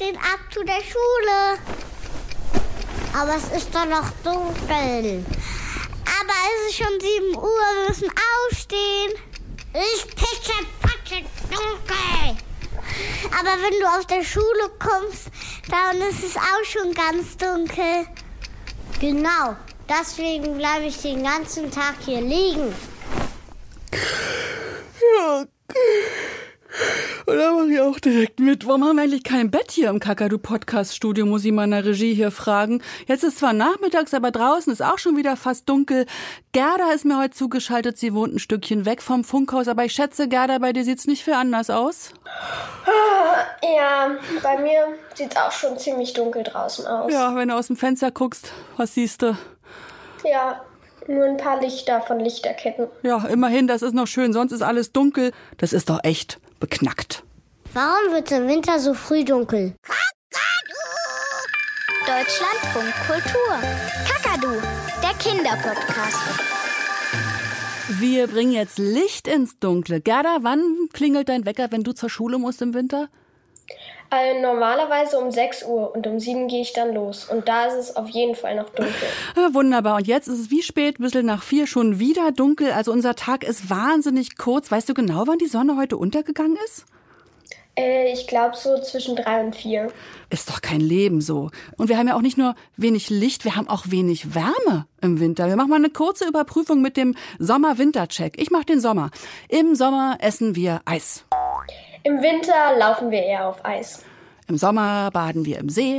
aufstehen, ab zu der Schule. Aber es ist doch noch dunkel. Aber es ist schon 7 Uhr, wir müssen aufstehen. Ich pitche, patsche, dunkel. Aber wenn du aus der Schule kommst, dann ist es auch schon ganz dunkel. Genau, deswegen bleibe ich den ganzen Tag hier liegen. Ja. Und da mache ich auch direkt mit. Warum haben wir eigentlich kein Bett hier im Kakadu-Podcast-Studio? Muss ich meiner Regie hier fragen. Jetzt ist zwar nachmittags, aber draußen ist auch schon wieder fast dunkel. Gerda ist mir heute zugeschaltet. Sie wohnt ein Stückchen weg vom Funkhaus. Aber ich schätze, Gerda, bei dir sieht's nicht viel anders aus. Ja, bei mir sieht's auch schon ziemlich dunkel draußen aus. Ja, wenn du aus dem Fenster guckst, was siehst du? Ja, nur ein paar Lichter von Lichterketten. Ja, immerhin, das ist noch schön. Sonst ist alles dunkel. Das ist doch echt beknackt. Warum wird im Winter so früh dunkel? Deutschlandfunk Kultur. Kakadu, der Kinderpodcast. Wir bringen jetzt Licht ins Dunkle. Gerda, wann klingelt dein Wecker, wenn du zur Schule musst im Winter? Äh, normalerweise um 6 Uhr und um 7 gehe ich dann los. Und da ist es auf jeden Fall noch dunkel. Ah, wunderbar. Und jetzt ist es wie spät, ein bisschen nach vier, schon wieder dunkel. Also unser Tag ist wahnsinnig kurz. Weißt du genau, wann die Sonne heute untergegangen ist? Äh, ich glaube so zwischen 3 und 4. Ist doch kein Leben so. Und wir haben ja auch nicht nur wenig Licht, wir haben auch wenig Wärme im Winter. Wir machen mal eine kurze Überprüfung mit dem Sommer-Winter-Check. Ich mache den Sommer. Im Sommer essen wir Eis. Im Winter laufen wir eher auf Eis. Im Sommer baden wir im See.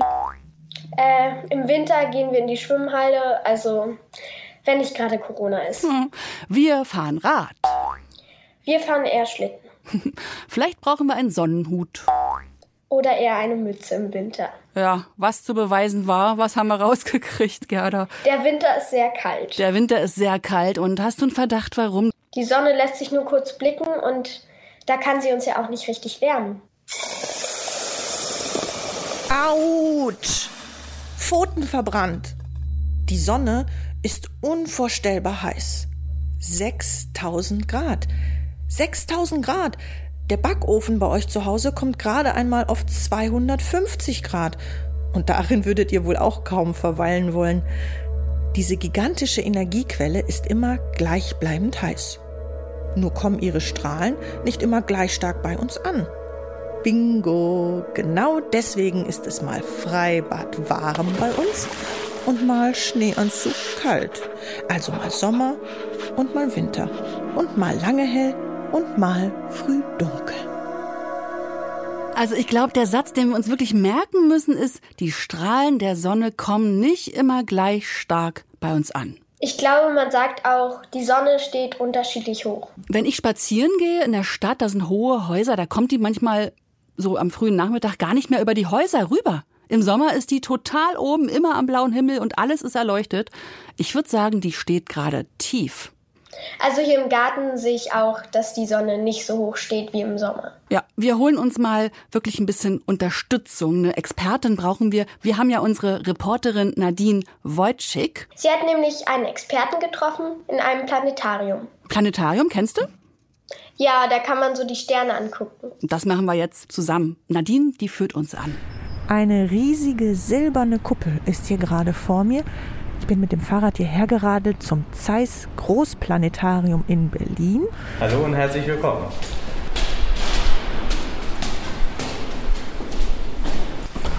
Äh, Im Winter gehen wir in die Schwimmhalle, also wenn nicht gerade Corona ist. Hm. Wir fahren Rad. Wir fahren eher Schlitten. Vielleicht brauchen wir einen Sonnenhut. Oder eher eine Mütze im Winter. Ja, was zu beweisen war, was haben wir rausgekriegt, Gerda? Der Winter ist sehr kalt. Der Winter ist sehr kalt und hast du einen Verdacht, warum? Die Sonne lässt sich nur kurz blicken und da kann sie uns ja auch nicht richtig wärmen. Autsch! Pfoten verbrannt. Die Sonne ist unvorstellbar heiß. 6000 Grad. 6000 Grad. Der Backofen bei euch zu Hause kommt gerade einmal auf 250 Grad. Und darin würdet ihr wohl auch kaum verweilen wollen. Diese gigantische Energiequelle ist immer gleichbleibend heiß. Nur kommen ihre Strahlen nicht immer gleich stark bei uns an. Bingo! Genau deswegen ist es mal Freibad warm bei uns und mal Schneeanzug kalt. Also mal Sommer und mal Winter und mal lange hell und mal früh dunkel. Also ich glaube, der Satz, den wir uns wirklich merken müssen, ist, die Strahlen der Sonne kommen nicht immer gleich stark bei uns an. Ich glaube, man sagt auch, die Sonne steht unterschiedlich hoch. Wenn ich spazieren gehe in der Stadt, da sind hohe Häuser, da kommt die manchmal so am frühen Nachmittag gar nicht mehr über die Häuser rüber. Im Sommer ist die total oben, immer am blauen Himmel und alles ist erleuchtet. Ich würde sagen, die steht gerade tief. Also hier im Garten sehe ich auch, dass die Sonne nicht so hoch steht wie im Sommer. Ja, wir holen uns mal wirklich ein bisschen Unterstützung. Eine Expertin brauchen wir. Wir haben ja unsere Reporterin Nadine Wojcik. Sie hat nämlich einen Experten getroffen in einem Planetarium. Planetarium, kennst du? Ja, da kann man so die Sterne angucken. Das machen wir jetzt zusammen. Nadine, die führt uns an. Eine riesige silberne Kuppel ist hier gerade vor mir. Ich bin mit dem Fahrrad hierher geradelt zum Zeiss Großplanetarium in Berlin. Hallo und herzlich willkommen.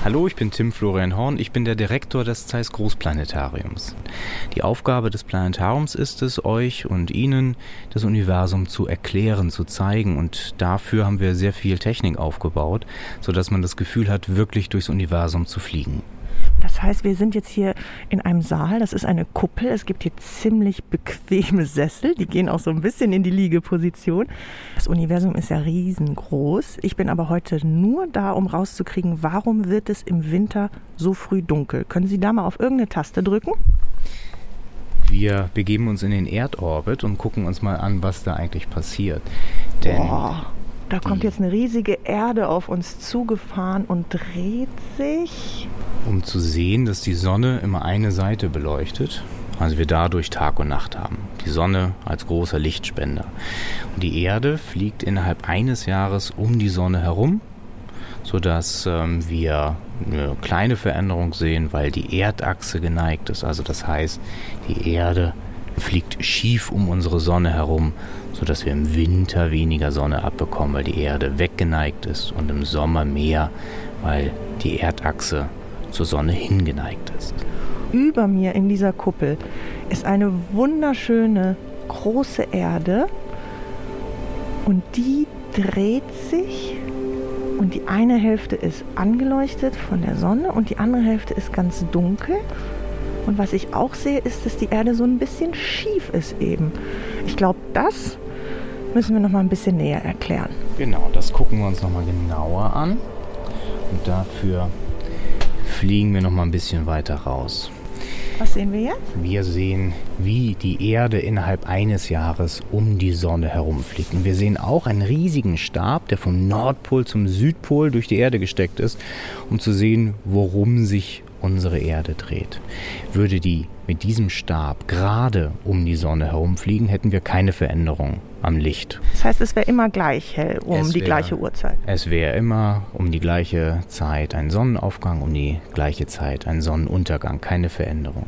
Hallo, ich bin Tim Florian Horn. Ich bin der Direktor des Zeiss Großplanetariums. Die Aufgabe des Planetariums ist es, euch und Ihnen das Universum zu erklären, zu zeigen. Und dafür haben wir sehr viel Technik aufgebaut, sodass man das Gefühl hat, wirklich durchs Universum zu fliegen. Das heißt, wir sind jetzt hier in einem Saal. Das ist eine Kuppel. Es gibt hier ziemlich bequeme Sessel. Die gehen auch so ein bisschen in die Liegeposition. Das Universum ist ja riesengroß. Ich bin aber heute nur da, um rauszukriegen, warum wird es im Winter so früh dunkel. Können Sie da mal auf irgendeine Taste drücken? Wir begeben uns in den Erdorbit und gucken uns mal an, was da eigentlich passiert. Denn Boah, da kommt jetzt eine riesige Erde auf uns zugefahren und dreht sich. Um zu sehen, dass die Sonne immer eine Seite beleuchtet, also wir dadurch Tag und Nacht haben. Die Sonne als großer Lichtspender. Und die Erde fliegt innerhalb eines Jahres um die Sonne herum sodass ähm, wir eine kleine Veränderung sehen, weil die Erdachse geneigt ist. Also das heißt, die Erde fliegt schief um unsere Sonne herum, sodass wir im Winter weniger Sonne abbekommen, weil die Erde weggeneigt ist und im Sommer mehr, weil die Erdachse zur Sonne hingeneigt ist. Über mir in dieser Kuppel ist eine wunderschöne große Erde und die dreht sich und die eine Hälfte ist angeleuchtet von der Sonne und die andere Hälfte ist ganz dunkel. Und was ich auch sehe, ist, dass die Erde so ein bisschen schief ist eben. Ich glaube, das müssen wir noch mal ein bisschen näher erklären. Genau, das gucken wir uns noch mal genauer an. Und dafür fliegen wir noch mal ein bisschen weiter raus. Was sehen wir jetzt? Wir sehen, wie die Erde innerhalb eines Jahres um die Sonne herumfliegt. Und wir sehen auch einen riesigen Stab, der vom Nordpol zum Südpol durch die Erde gesteckt ist, um zu sehen, worum sich unsere Erde dreht. Würde die mit diesem Stab gerade um die Sonne herumfliegen, hätten wir keine Veränderung am Licht. Das heißt, es wäre immer gleich hell um Es die wär- gleiche Uhrzeit. Es wäre immer um die gleiche Zeit ein Sonnenaufgang, um die gleiche Zeit ein Sonnenuntergang, keine Veränderung.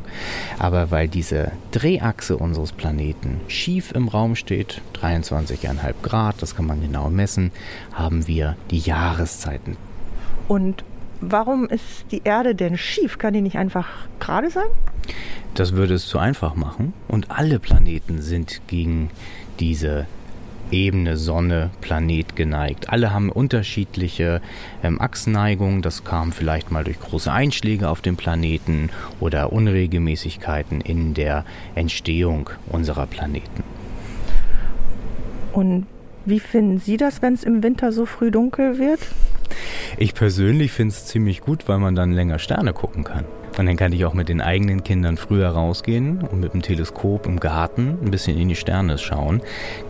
Aber weil diese Drehachse unseres Planeten schief im Raum steht, 23,5 Grad, das kann man genau messen, haben wir die Jahreszeiten. Und warum ist die Erde denn schief? Kann die nicht einfach gerade sein? Das würde es zu einfach machen und alle Planeten sind gegen diese Ebene Sonne, Planet geneigt. Alle haben unterschiedliche ähm, Achsneigungen. Das kam vielleicht mal durch große Einschläge auf dem Planeten oder Unregelmäßigkeiten in der Entstehung unserer Planeten. Und wie finden Sie das, wenn es im Winter so früh dunkel wird? Ich persönlich finde es ziemlich gut, weil man dann länger Sterne gucken kann. Und dann kann ich auch mit den eigenen Kindern früher rausgehen und mit dem Teleskop im Garten ein bisschen in die Sterne schauen.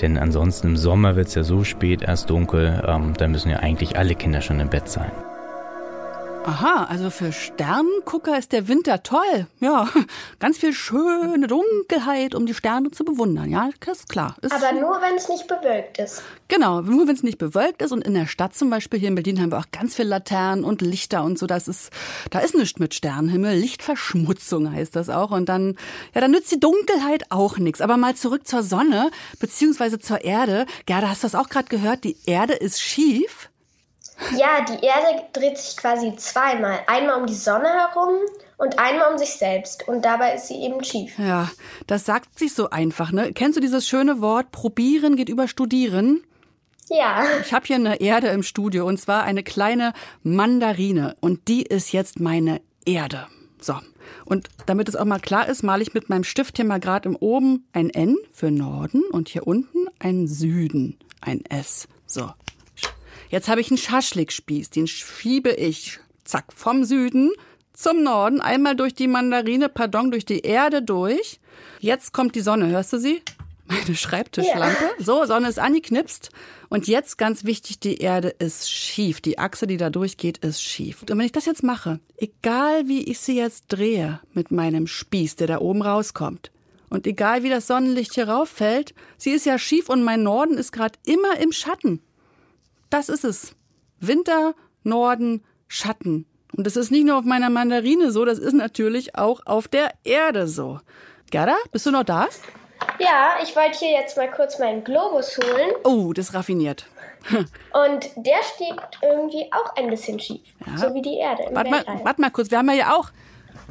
Denn ansonsten im Sommer wird es ja so spät erst dunkel, ähm, da müssen ja eigentlich alle Kinder schon im Bett sein. Aha, also für Sternengucker ist der Winter toll. Ja, ganz viel schöne Dunkelheit, um die Sterne zu bewundern. Ja, das ist klar. Ist Aber nur, wenn es nicht bewölkt ist. Genau, nur wenn es nicht bewölkt ist. Und in der Stadt zum Beispiel, hier in Berlin, haben wir auch ganz viele Laternen und Lichter und so. Das ist, da ist nichts mit Sternenhimmel. Lichtverschmutzung heißt das auch. Und dann, ja, dann nützt die Dunkelheit auch nichts. Aber mal zurück zur Sonne, beziehungsweise zur Erde. Gerda, hast du das auch gerade gehört? Die Erde ist schief. Ja, die Erde dreht sich quasi zweimal. Einmal um die Sonne herum und einmal um sich selbst. Und dabei ist sie eben schief. Ja, das sagt sich so einfach, ne? Kennst du dieses schöne Wort, probieren geht über studieren? Ja. Ich habe hier eine Erde im Studio und zwar eine kleine Mandarine und die ist jetzt meine Erde. So. Und damit es auch mal klar ist, male ich mit meinem Stift hier mal gerade im oben ein N für Norden und hier unten ein Süden, ein S. So. Jetzt habe ich einen Schaschlikspieß, den schiebe ich zack vom Süden zum Norden, einmal durch die Mandarine, pardon, durch die Erde durch. Jetzt kommt die Sonne, hörst du sie? Meine Schreibtischlampe. So, Sonne ist angeknipst. Und jetzt ganz wichtig, die Erde ist schief. Die Achse, die da durchgeht, ist schief. Und wenn ich das jetzt mache, egal wie ich sie jetzt drehe mit meinem Spieß, der da oben rauskommt, und egal wie das Sonnenlicht hier rauffällt, sie ist ja schief und mein Norden ist gerade immer im Schatten. Das ist es. Winter, Norden, Schatten. Und das ist nicht nur auf meiner Mandarine so, das ist natürlich auch auf der Erde so. Gerda, bist du noch da? Ja, ich wollte hier jetzt mal kurz meinen Globus holen. Oh, das ist raffiniert. Und der steht irgendwie auch ein bisschen schief. So wie die Erde im Warte mal, warte mal kurz, wir haben ja hier auch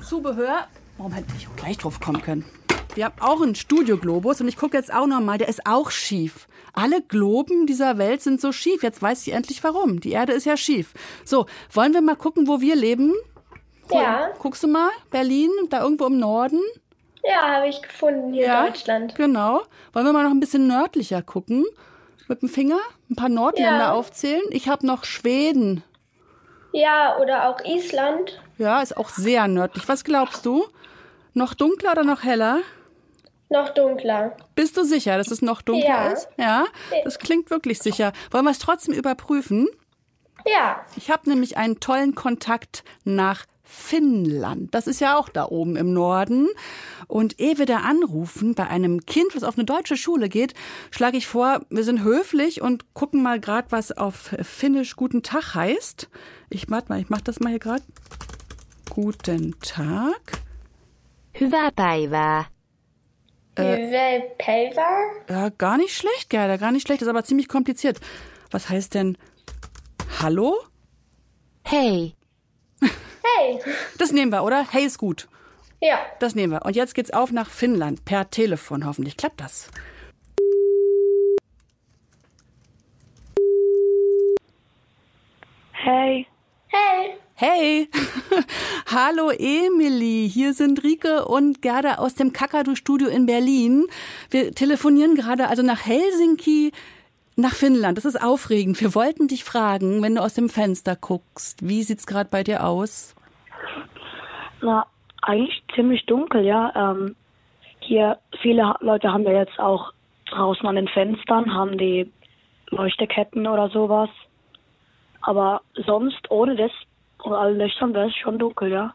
Zubehör. Warum hätte ich auch gleich drauf kommen können? Wir haben auch einen Studioglobus und ich gucke jetzt auch noch mal, der ist auch schief. Alle Globen dieser Welt sind so schief. Jetzt weiß ich endlich warum. Die Erde ist ja schief. So, wollen wir mal gucken, wo wir leben? Ja, Guckst du mal? Berlin, da irgendwo im Norden? ja, habe ich gefunden hier in Deutschland. Genau. Wollen wir mal noch ein bisschen nördlicher gucken? Mit dem Finger ein paar Nordländer Ja. aufzählen. Ich habe noch Schweden. Ja, oder auch Island. Ja, ist auch sehr nördlich. Was glaubst du? Noch dunkler oder noch heller? Noch dunkler. Bist du sicher, dass es noch dunkler Ja. ist? Ja, das klingt wirklich sicher. Wollen wir es trotzdem überprüfen? Ja, Ich habe nämlich einen tollen Kontakt nach Finnland. Das ist ja auch da oben im Norden. Und ehe wir da anrufen, bei einem Kind, was auf eine deutsche Schule geht, schlage ich vor, wir sind höflich und gucken mal gerade, was auf Finnisch Guten Tag heißt. Ich warte mal, ich mach das mal hier gerade. Guten Tag. Hyvää päivää. Hyvää päivää. Ja, gar nicht schlecht, Gerda, gar nicht schlecht, ist aber ziemlich kompliziert. Was heißt denn Hallo? Hei. Hey. Das nehmen wir, oder? Hey ist gut. Ja. Das nehmen wir. Und jetzt geht's auf nach Finnland per Telefon. Hoffentlich klappt das. Hey, Hey. Hey! Hallo Emily, hier sind Rike und Gerda aus dem Kakadu-Studio in Berlin. Wir telefonieren gerade also nach Helsinki, nach Finnland. Das ist aufregend. Wir wollten dich fragen, wenn du aus dem Fenster guckst, wie sieht's gerade bei dir aus? na, eigentlich ziemlich dunkel, ja. Ähm, hier, viele Leute haben ja jetzt auch draußen an den Fenstern, haben die Leuchteketten oder sowas. Aber sonst, ohne das und allen Lichtern wäre es schon dunkel, ja.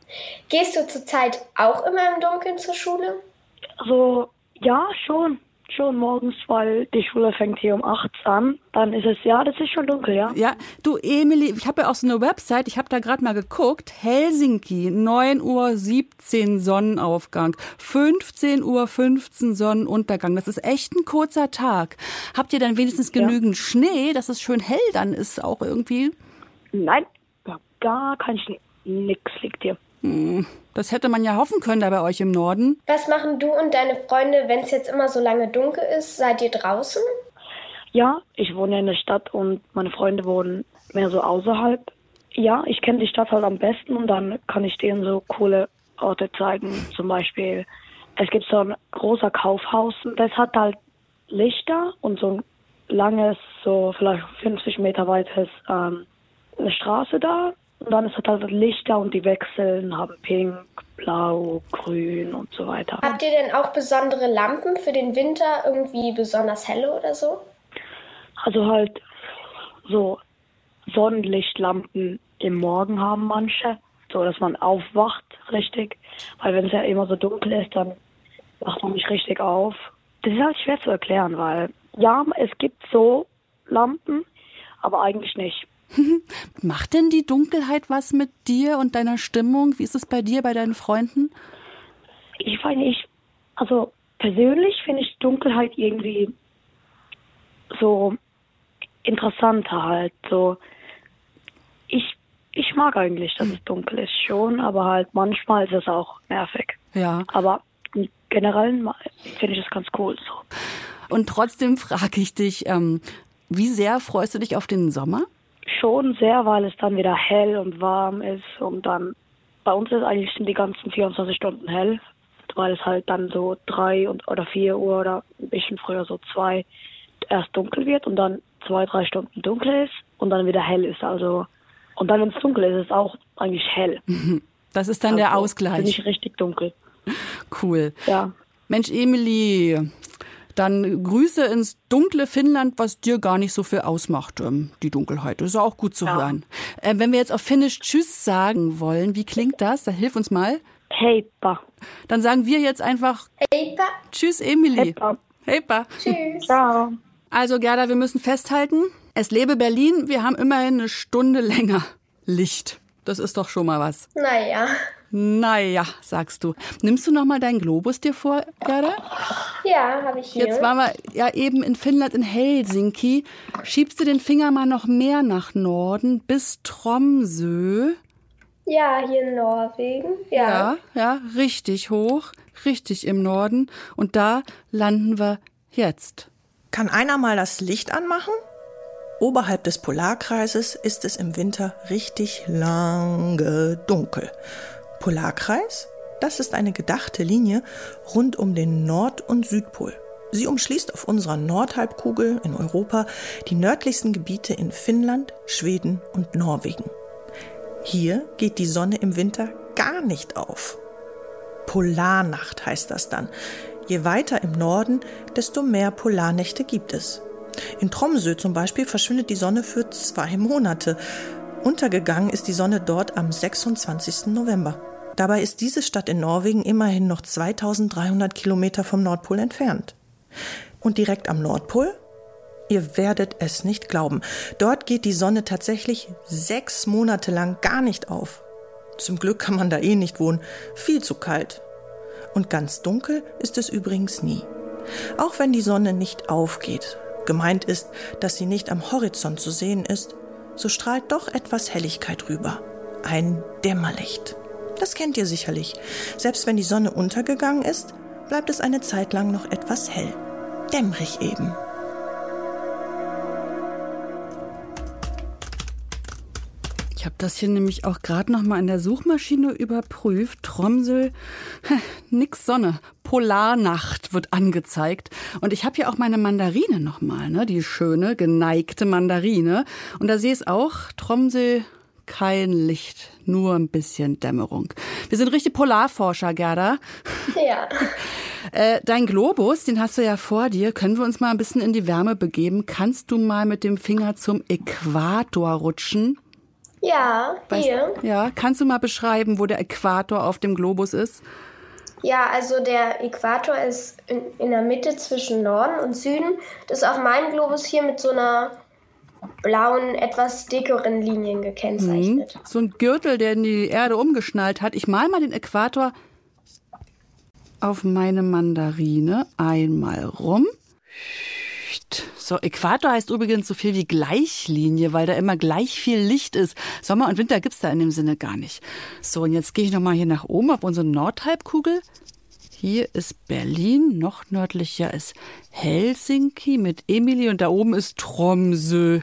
Gehst du zurzeit auch immer im Dunkeln zur Schule? Also, ja, schon. Schon morgens, weil die Schule fängt hier um 8 an. Dann ist es, ja, das ist schon dunkel, ja. Ja, du Emily, ich habe ja auch so eine Website, ich habe da gerade mal geguckt. Helsinki, 9 Uhr 17 Sonnenaufgang, 15 Uhr 15 Sonnenuntergang. Das ist echt ein kurzer Tag. Habt ihr dann wenigstens genügend Schnee, dass es schön hell dann ist auch irgendwie? Nein, ja, gar kein Schnee. Nix liegt hier. Das hätte man ja hoffen können da bei euch im Norden. Was machen du und deine Freunde, wenn es jetzt immer so lange dunkel ist? Seid ihr draußen? Ja, ich wohne ja in der Stadt und meine Freunde wohnen mehr so außerhalb. Ja, ich kenne die Stadt halt am besten und dann kann ich denen so coole Orte zeigen. Zum Beispiel, es gibt so ein großer Kaufhaus und das hat halt Lichter und so ein langes, so vielleicht 50 Meter weites, ähm, eine Straße da. Und dann ist es halt Lichter und die wechseln, haben pink, blau, grün und so weiter. Habt ihr denn auch besondere Lampen für den Winter, irgendwie besonders helle oder so? Also halt so Sonnenlichtlampen im Morgen haben manche, so dass man aufwacht richtig. Weil wenn es ja immer so dunkel ist, dann wacht man nicht richtig auf. Das ist halt schwer zu erklären, weil ja, es gibt so Lampen, aber eigentlich nicht. Macht denn die Dunkelheit was mit dir und deiner Stimmung? Wie ist es bei dir, bei deinen Freunden? Ich weiß nicht, also persönlich finde ich Dunkelheit irgendwie so interessanter halt. So ich ich mag eigentlich, dass es dunkel ist schon, aber halt manchmal ist es auch nervig. Ja. Aber im Generellen ma- finde ich es ganz cool so. Und trotzdem frage ich dich, ähm, wie sehr freust du dich auf den Sommer? Schon sehr, weil es dann wieder hell und warm ist und dann bei uns ist eigentlich sind die ganzen 24 Stunden hell, weil es halt dann so drei und oder vier Uhr oder ein bisschen früher so zwei erst dunkel wird und dann zwei, drei Stunden dunkel ist und dann wieder hell ist. Also und dann wenn es dunkel ist, ist es auch eigentlich hell. Das ist dann der Also, Ausgleich. Nicht richtig dunkel. Cool. Ja. Mensch, Emily, dann Grüße ins dunkle Finnland, was dir gar nicht so viel ausmacht, ähm, die Dunkelheit. Das ist auch gut zu Ja. hören. Äh, wenn wir jetzt auf Finnisch Tschüss sagen wollen, wie klingt das? Da hilf uns mal. Heippa. Dann sagen wir jetzt einfach Heippa. Tschüss, Emily. Heippa. Heippa. Tschüss. Ciao. Also Gerda, wir müssen festhalten, es lebe Berlin, wir haben immerhin eine Stunde länger Licht. Das ist doch schon mal was. Naja. Naja, sagst du. Nimmst du noch mal deinen Globus dir vor, Gerda? Ja, habe ich hier. Jetzt waren wir ja eben in Finnland, in Helsinki. Schiebst du den Finger mal noch mehr nach Norden bis Tromsø? ja, hier in Norwegen. Ja. Ja, ja, richtig hoch, richtig im Norden. Und da landen wir jetzt. Kann einer mal das Licht anmachen? Oberhalb des Polarkreises ist es im Winter richtig lange dunkel. Polarkreis? Das ist eine gedachte Linie rund um den Nord- und Südpol. Sie umschließt auf unserer Nordhalbkugel in Europa die nördlichsten Gebiete in Finnland, Schweden und Norwegen. Hier geht die Sonne im Winter gar nicht auf. Polarnacht heißt das dann. Je weiter im Norden, desto mehr Polarnächte gibt es. In Tromsø zum Beispiel verschwindet die Sonne für zwei Monate. Untergegangen ist die Sonne dort am 26. November. Dabei ist diese Stadt in Norwegen immerhin noch 2300 Kilometer vom Nordpol entfernt. Und direkt am Nordpol? Ihr werdet es nicht glauben. Dort geht die Sonne tatsächlich sechs Monate lang gar nicht auf. Zum Glück kann man da eh nicht wohnen. Viel zu kalt. Und ganz dunkel ist es übrigens nie. Auch wenn die Sonne nicht aufgeht. Gemeint ist, dass sie nicht am Horizont zu sehen ist, so strahlt doch etwas Helligkeit rüber. Ein Dämmerlicht. Das kennt ihr sicherlich. Selbst wenn die Sonne untergegangen ist, bleibt es eine Zeit lang noch etwas hell. Dämmerig eben. Ich habe das hier nämlich auch gerade noch mal in der Suchmaschine überprüft. Tromsel, nix Sonne, Polarnacht wird angezeigt. Und ich habe hier auch meine Mandarine noch mal, ne, die schöne geneigte Mandarine. Und da sehe ich auch Tromsel kein Licht, nur ein bisschen Dämmerung. Wir sind richtig Polarforscher, Gerda. Ja. Äh, dein Globus, den hast du ja vor dir. Können wir uns mal ein bisschen in die Wärme begeben? Kannst du mal mit dem Finger zum Äquator rutschen? Ja, Weißt- hier. Ja, kannst du mal beschreiben, wo der Äquator auf dem Globus ist? Ja, also der Äquator ist in, in der Mitte zwischen Norden und Süden. Das ist auf meinem Globus hier mit so einer blauen, etwas dickeren Linien gekennzeichnet. So ein Gürtel, der in die Erde umgeschnallt hat. Ich mal mal den Äquator auf meine Mandarine einmal rum. So, Äquator heißt übrigens so viel wie Gleichlinie, weil da immer gleich viel Licht ist. Sommer und Winter gibt's da in dem Sinne gar nicht. So, und jetzt gehe ich nochmal hier nach oben auf unsere Nordhalbkugel. Hier ist Berlin, noch nördlicher ist Helsinki mit Emily und da oben ist Tromsø.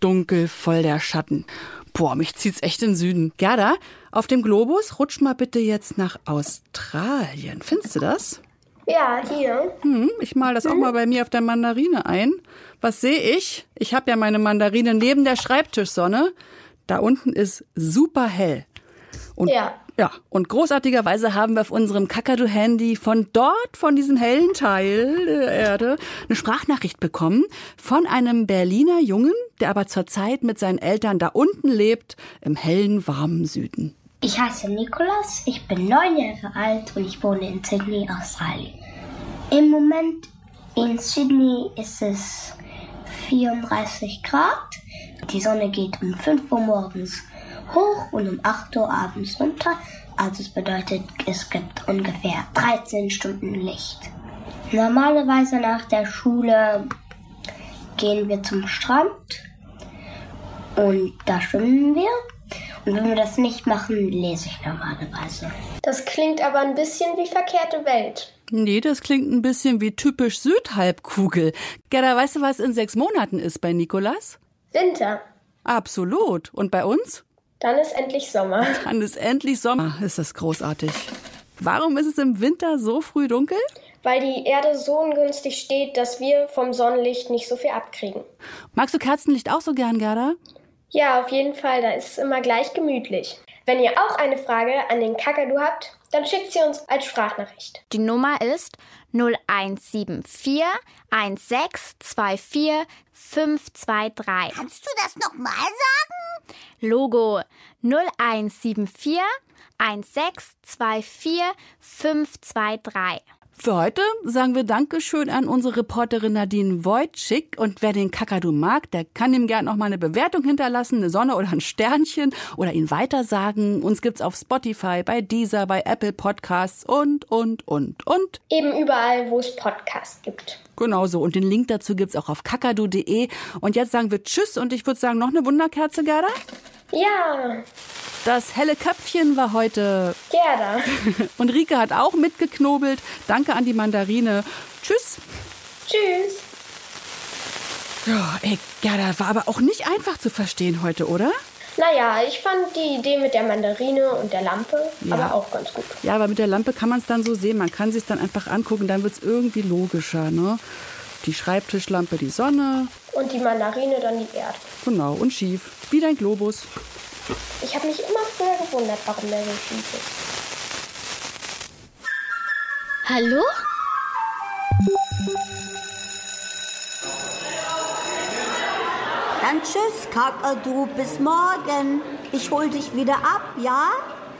Dunkel, voll der Schatten. Boah, mich zieht's echt in den Süden. Gerda, auf dem Globus rutsch mal bitte jetzt nach Australien. Findest du das? Ja, hier. Hm, ich mal das auch mal bei mir auf der Mandarine ein. Was sehe ich? Ich habe ja meine Mandarine neben der Schreibtischsonne. Da unten ist super hell. Und Ja. ja, und großartigerweise haben wir auf unserem Kakadu-Handy von dort, von diesem hellen Teil der Erde, eine Sprachnachricht bekommen von einem Berliner Jungen, der aber zurzeit mit seinen Eltern da unten lebt, im hellen, warmen Süden. Ich heiße Nikolas, ich bin neun Jahre alt und ich wohne in Sydney, Australien. Im Moment in Sydney ist es 34 Grad. Die Sonne geht um 5 Uhr morgens hoch und um 8 Uhr abends runter. Also es bedeutet, es gibt ungefähr 13 Stunden Licht. Normalerweise nach der Schule gehen wir zum Strand und da schwimmen wir. Und wenn wir das nicht machen, lese ich normalerweise. Das klingt aber ein bisschen wie verkehrte Welt. Nee, das klingt ein bisschen wie typisch Südhalbkugel. Gerda, weißt du, was in sechs Monaten ist bei Nikolas? Winter. Absolut. Und bei uns? Dann ist endlich Sommer. Dann ist endlich Sommer. Ist das großartig. Warum ist es im Winter so früh dunkel? Weil die Erde so ungünstig steht, dass wir vom Sonnenlicht nicht so viel abkriegen. Magst du Kerzenlicht auch so gern, Gerda? Ja, auf jeden Fall, da ist es immer gleich gemütlich. Wenn ihr auch eine Frage an den Kakadu habt, dann schickt sie uns als Sprachnachricht. Die Nummer ist 0174 1624 523. Kannst du das nochmal sagen? Logo 0174 1624 523. Für heute sagen wir Dankeschön an unsere Reporterin Nadine Wojcik. Und wer den Kakadu mag, der kann ihm gern noch mal eine Bewertung hinterlassen, eine Sonne oder ein Sternchen oder ihn weitersagen. Uns gibt's auf Spotify, bei Deezer, bei Apple Podcasts und, und, und, und. Eben überall, wo es Podcasts gibt. Genauso. Und den Link dazu gibt's auch auf kakadu.de. Und jetzt sagen wir Tschüss und ich würde sagen, noch eine Wunderkerze, Gerda? Ja, Das helle Köpfchen war heute. Gerda. Und Rike hat auch mitgeknobelt. Danke an die Mandarine. Tschüss. Tschüss. Ja, ey, Gerda, war aber auch nicht einfach zu verstehen heute, oder? Naja, ich fand die Idee mit der Mandarine und der Lampe Ja. aber auch ganz gut. Ja, aber mit der Lampe kann man es dann so sehen. Man kann sich dann einfach angucken, dann wird's irgendwie logischer, ne? Die Schreibtischlampe, die Sonne, Und die Mandarine dann die Erde. genau, und schief. Wie dein Globus. Ich habe mich immer früher gewundert, warum der so schief ist. Hallo? Da Dann tschüss, Kakadu, bis morgen. Ich hol dich wieder ab, ja?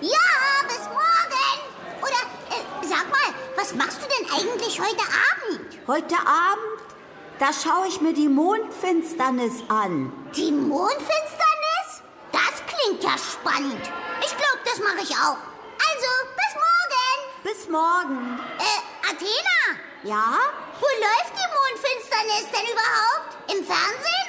Ja, bis morgen. Oder äh, sag mal, was machst du denn eigentlich heute Abend? Heute Abend, da schaue ich mir die Mondfinsternis an. Die Mondfinsternis? Das klingt ja spannend. Ich glaube, das mache ich auch. Also, bis morgen. Bis morgen. Äh, Athena, Ja? wo läuft die Mondfinsternis denn überhaupt? Im Fernsehen?